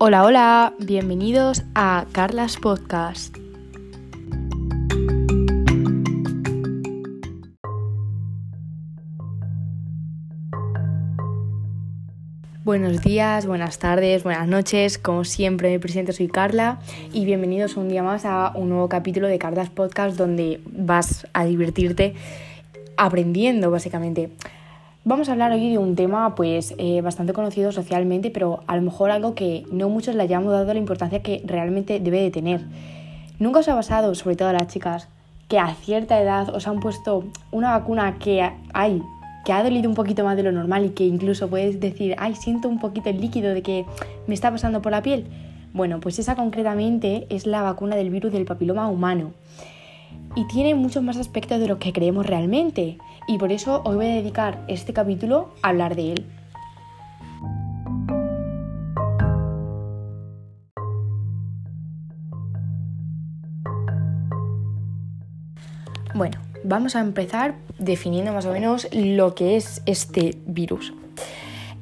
Hola, hola, bienvenidos a Carlas Podcast. Buenos días, buenas tardes, buenas noches. Como siempre, me presento, soy Carla y bienvenidos un día más a un nuevo capítulo de Carlas Podcast donde vas a divertirte aprendiendo, básicamente. Vamos a hablar hoy de un tema pues eh, bastante conocido socialmente, pero a lo mejor algo que no muchos le hayamos dado la importancia que realmente debe de tener. Nunca os ha pasado, sobre todo a las chicas, que a cierta edad os han puesto una vacuna que hay, que ha dolido un poquito más de lo normal y que incluso puedes decir, ay, siento un poquito el líquido de que me está pasando por la piel. Bueno, pues esa concretamente es la vacuna del virus del papiloma humano y tiene muchos más aspectos de lo que creemos realmente. Y por eso hoy voy a dedicar este capítulo a hablar de él. Bueno, vamos a empezar definiendo más o menos lo que es este virus.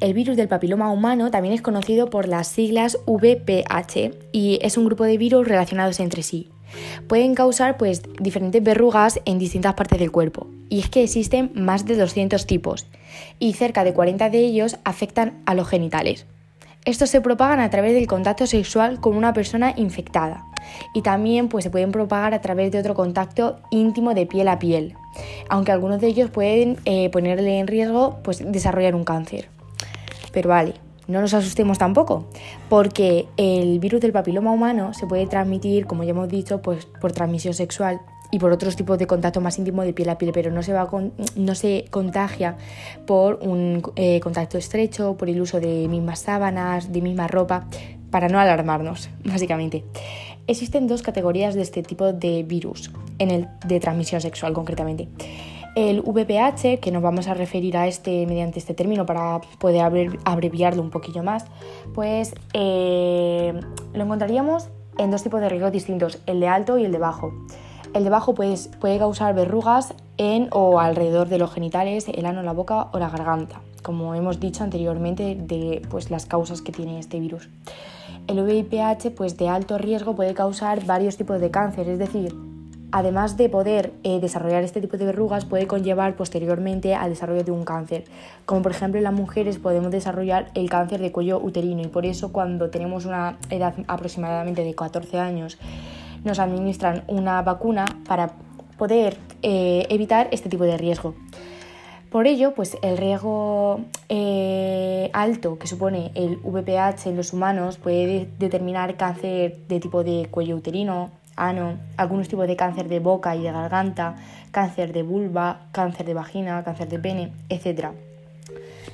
El virus del papiloma humano también es conocido por las siglas VPH y es un grupo de virus relacionados entre sí. Pueden causar pues diferentes verrugas en distintas partes del cuerpo. Y es que existen más de 200 tipos y cerca de 40 de ellos afectan a los genitales. Estos se propagan a través del contacto sexual con una persona infectada y también pues, se pueden propagar a través de otro contacto íntimo de piel a piel, aunque algunos de ellos pueden eh, ponerle en riesgo pues, desarrollar un cáncer. Pero vale, no nos asustemos tampoco, porque el virus del papiloma humano se puede transmitir, como ya hemos dicho, pues por transmisión sexual y por otros tipos de contacto más íntimo de piel a piel, pero no se, va no se contagia por un eh, contacto estrecho, por el uso de mismas sábanas, de misma ropa, para no alarmarnos, básicamente. Existen dos categorías de este tipo de virus, en el de transmisión sexual concretamente. El VPH, que nos vamos a referir a este mediante este término para poder abreviarlo un poquillo más, pues eh, lo encontraríamos en dos tipos de riesgos distintos, el de alto y el de bajo. El de bajo pues, puede causar verrugas en o alrededor de los genitales, el ano, la boca o la garganta, como hemos dicho anteriormente de pues, las causas que tiene este virus. El VIPH pues, de alto riesgo puede causar varios tipos de cáncer, es decir, además de poder eh, desarrollar este tipo de verrugas, puede conllevar posteriormente al desarrollo de un cáncer. Como por ejemplo en las mujeres podemos desarrollar el cáncer de cuello uterino y por eso cuando tenemos una edad aproximadamente de 14 años nos administran una vacuna para poder eh, evitar este tipo de riesgo. Por ello, pues el riesgo eh, alto que supone el VPH en los humanos puede determinar cáncer de tipo de cuello uterino, ano, algunos tipos de cáncer de boca y de garganta, cáncer de vulva, cáncer de vagina, cáncer de pene, etc.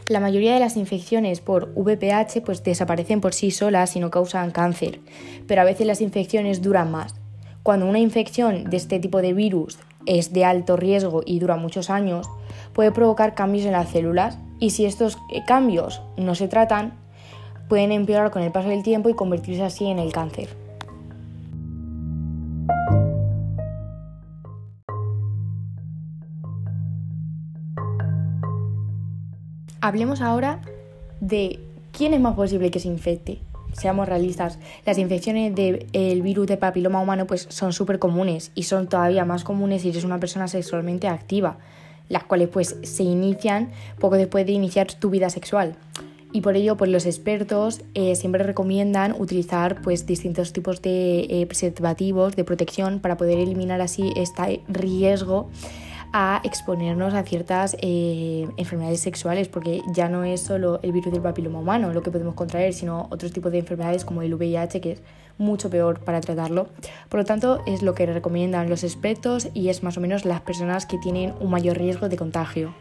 La mayoría de las infecciones por VPH pues desaparecen por sí solas y no causan cáncer, pero a veces las infecciones duran más. Cuando una infección de este tipo de virus es de alto riesgo y dura muchos años, puede provocar cambios en las células y si estos cambios no se tratan, pueden empeorar con el paso del tiempo y convertirse así en el cáncer. Hablemos ahora de quién es más posible que se infecte. Seamos realistas, las infecciones del virus de papiloma humano pues son súper comunes y son todavía más comunes si eres una persona sexualmente activa, las cuales pues se inician poco después de iniciar tu vida sexual. Y por ello pues los expertos eh, siempre recomiendan utilizar pues distintos tipos de eh, preservativos de protección para poder eliminar así este riesgo a exponernos a ciertas eh, enfermedades sexuales, porque ya no es solo el virus del papiloma humano lo que podemos contraer, sino otros tipos de enfermedades como el VIH, que es mucho peor para tratarlo. Por lo tanto, es lo que recomiendan los expertos y es más o menos las personas que tienen un mayor riesgo de contagio.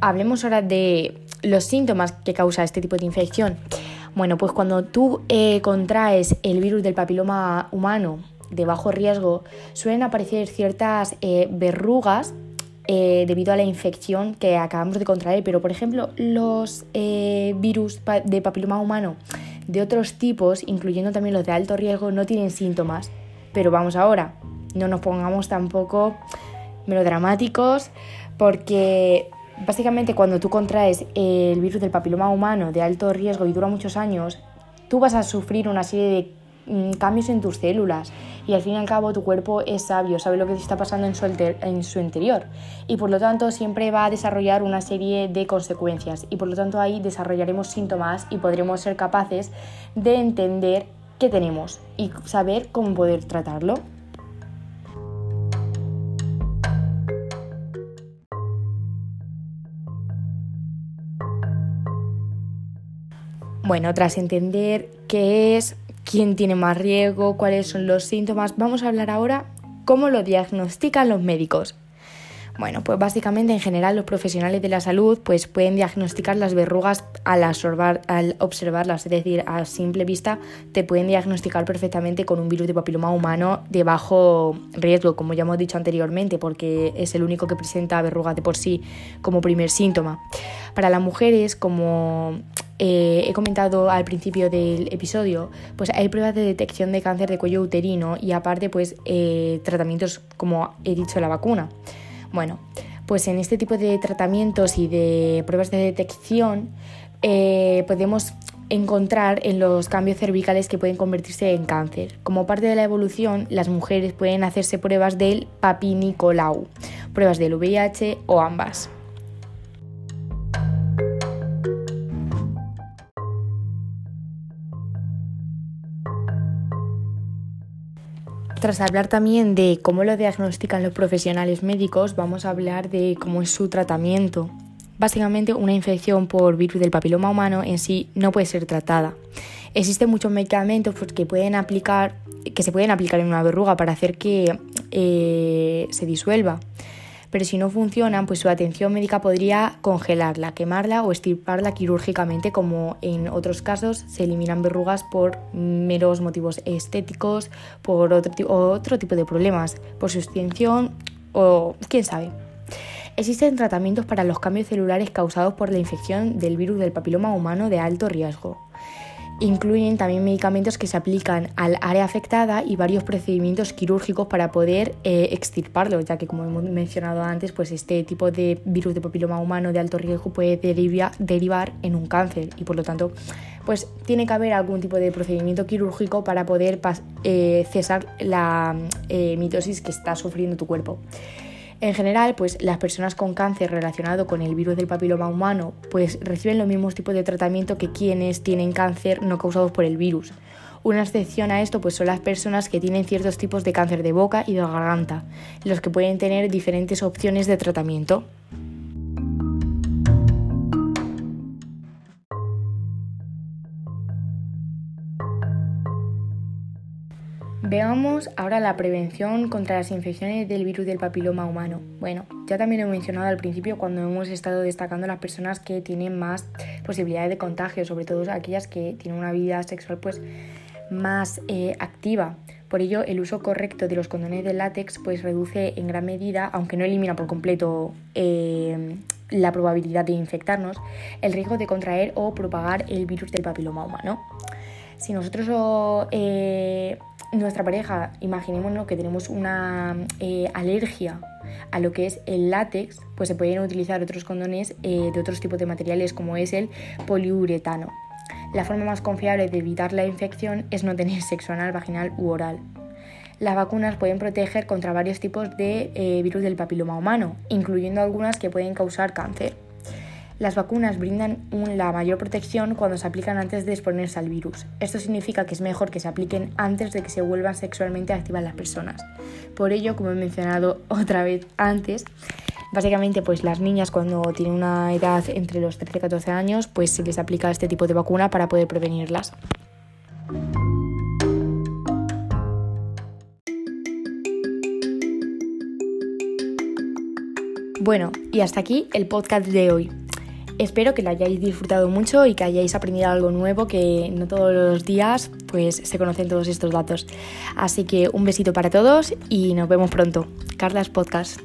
Hablemos ahora de los síntomas que causa este tipo de infección. Bueno, pues cuando tú eh, contraes el virus del papiloma humano de bajo riesgo, suelen aparecer ciertas eh, verrugas eh, debido a la infección que acabamos de contraer, pero por ejemplo los virus de papiloma humano de otros tipos, incluyendo también los de alto riesgo, no tienen síntomas. Pero vamos ahora, no nos pongamos tampoco melodramáticos porque básicamente cuando tú contraes el virus del papiloma humano de alto riesgo y dura muchos años, tú vas a sufrir una serie de mm, cambios en tus células. Y al fin y al cabo tu cuerpo es sabio, sabe lo que está pasando en su, en su interior. Y por lo tanto siempre va a desarrollar una serie de consecuencias. Y por lo tanto ahí desarrollaremos síntomas y podremos ser capaces de entender qué tenemos y saber cómo poder tratarlo. Bueno, tras entender qué es, quién tiene más riesgo, cuáles son los síntomas, vamos a hablar ahora cómo lo diagnostican los médicos. Bueno, pues básicamente en general los profesionales de la salud pues pueden diagnosticar las verrugas al, al observarlas, es decir, a simple vista te pueden diagnosticar perfectamente con un virus de papiloma humano de bajo riesgo, como ya hemos dicho anteriormente, porque es el único que presenta verrugas de por sí como primer síntoma. Para las mujeres, como eh, he comentado al principio del episodio, pues hay pruebas de detección de cáncer de cuello uterino y aparte pues eh, tratamientos como he dicho la vacuna. Bueno, pues en este tipo de tratamientos y de pruebas de detección eh, podemos encontrar en los cambios cervicales que pueden convertirse en cáncer. Como parte de la evolución, las mujeres pueden hacerse pruebas del papinicolau, pruebas del VIH o ambas. Tras hablar también de cómo lo diagnostican los profesionales médicos, vamos a hablar de cómo es su tratamiento. Básicamente, una infección por virus del papiloma humano en sí no puede ser tratada. Existen muchos medicamentos pues, que, pueden aplicar, que se pueden aplicar en una verruga para hacer que eh, se disuelva pero si no funcionan, pues su atención médica podría congelarla, quemarla o estirparla quirúrgicamente, como en otros casos se eliminan verrugas por meros motivos estéticos, por otro, otro tipo de problemas, por su extinción o quién sabe. Existen tratamientos para los cambios celulares causados por la infección del virus del papiloma humano de alto riesgo. Incluyen también medicamentos que se aplican al área afectada y varios procedimientos quirúrgicos para poder eh, extirparlo, ya que como hemos mencionado antes, pues este tipo de virus de papiloma humano de alto riesgo puede derivar en un cáncer y por lo tanto pues tiene que haber algún tipo de procedimiento quirúrgico para poder eh, cesar la eh, mitosis que está sufriendo tu cuerpo. En general, pues las personas con cáncer relacionado con el virus del papiloma humano pues reciben los mismos tipos de tratamiento que quienes tienen cáncer no causados por el virus. Una excepción a esto pues son las personas que tienen ciertos tipos de cáncer de boca y de garganta, los que pueden tener diferentes opciones de tratamiento. Veamos ahora la prevención contra las infecciones del virus del papiloma humano. Bueno, ya también he mencionado al principio cuando hemos estado destacando las personas que tienen más posibilidades de contagio, sobre todo aquellas que tienen una vida sexual pues más eh, activa. Por ello, el uso correcto de los condones de látex pues reduce en gran medida, aunque no elimina por completo eh, la probabilidad de infectarnos, el riesgo de contraer o propagar el virus del papiloma humano. Si nosotros eh, nuestra pareja, imaginémonos que tenemos una eh, alergia a lo que es el látex, pues se pueden utilizar otros condones eh, de otros tipos de materiales como es el poliuretano. La forma más confiable de evitar la infección es no tener sexo anal, vaginal u oral. Las vacunas pueden proteger contra varios tipos de virus del papiloma humano, incluyendo algunas que pueden causar cáncer. Las vacunas brindan la mayor protección cuando se aplican antes de exponerse al virus. Esto significa que es mejor que se apliquen antes de que se vuelvan sexualmente activas las personas. Por ello, como he mencionado otra vez antes, básicamente pues las niñas cuando tienen una edad entre los 13 y 14 años, pues se les aplica este tipo de vacuna para poder prevenirlas. Bueno, y hasta aquí el podcast de hoy. Espero que lo hayáis disfrutado mucho y que hayáis aprendido algo nuevo, que no todos los días pues se conocen todos estos datos. Así que un besito para todos y nos vemos pronto. Carlas Podcast.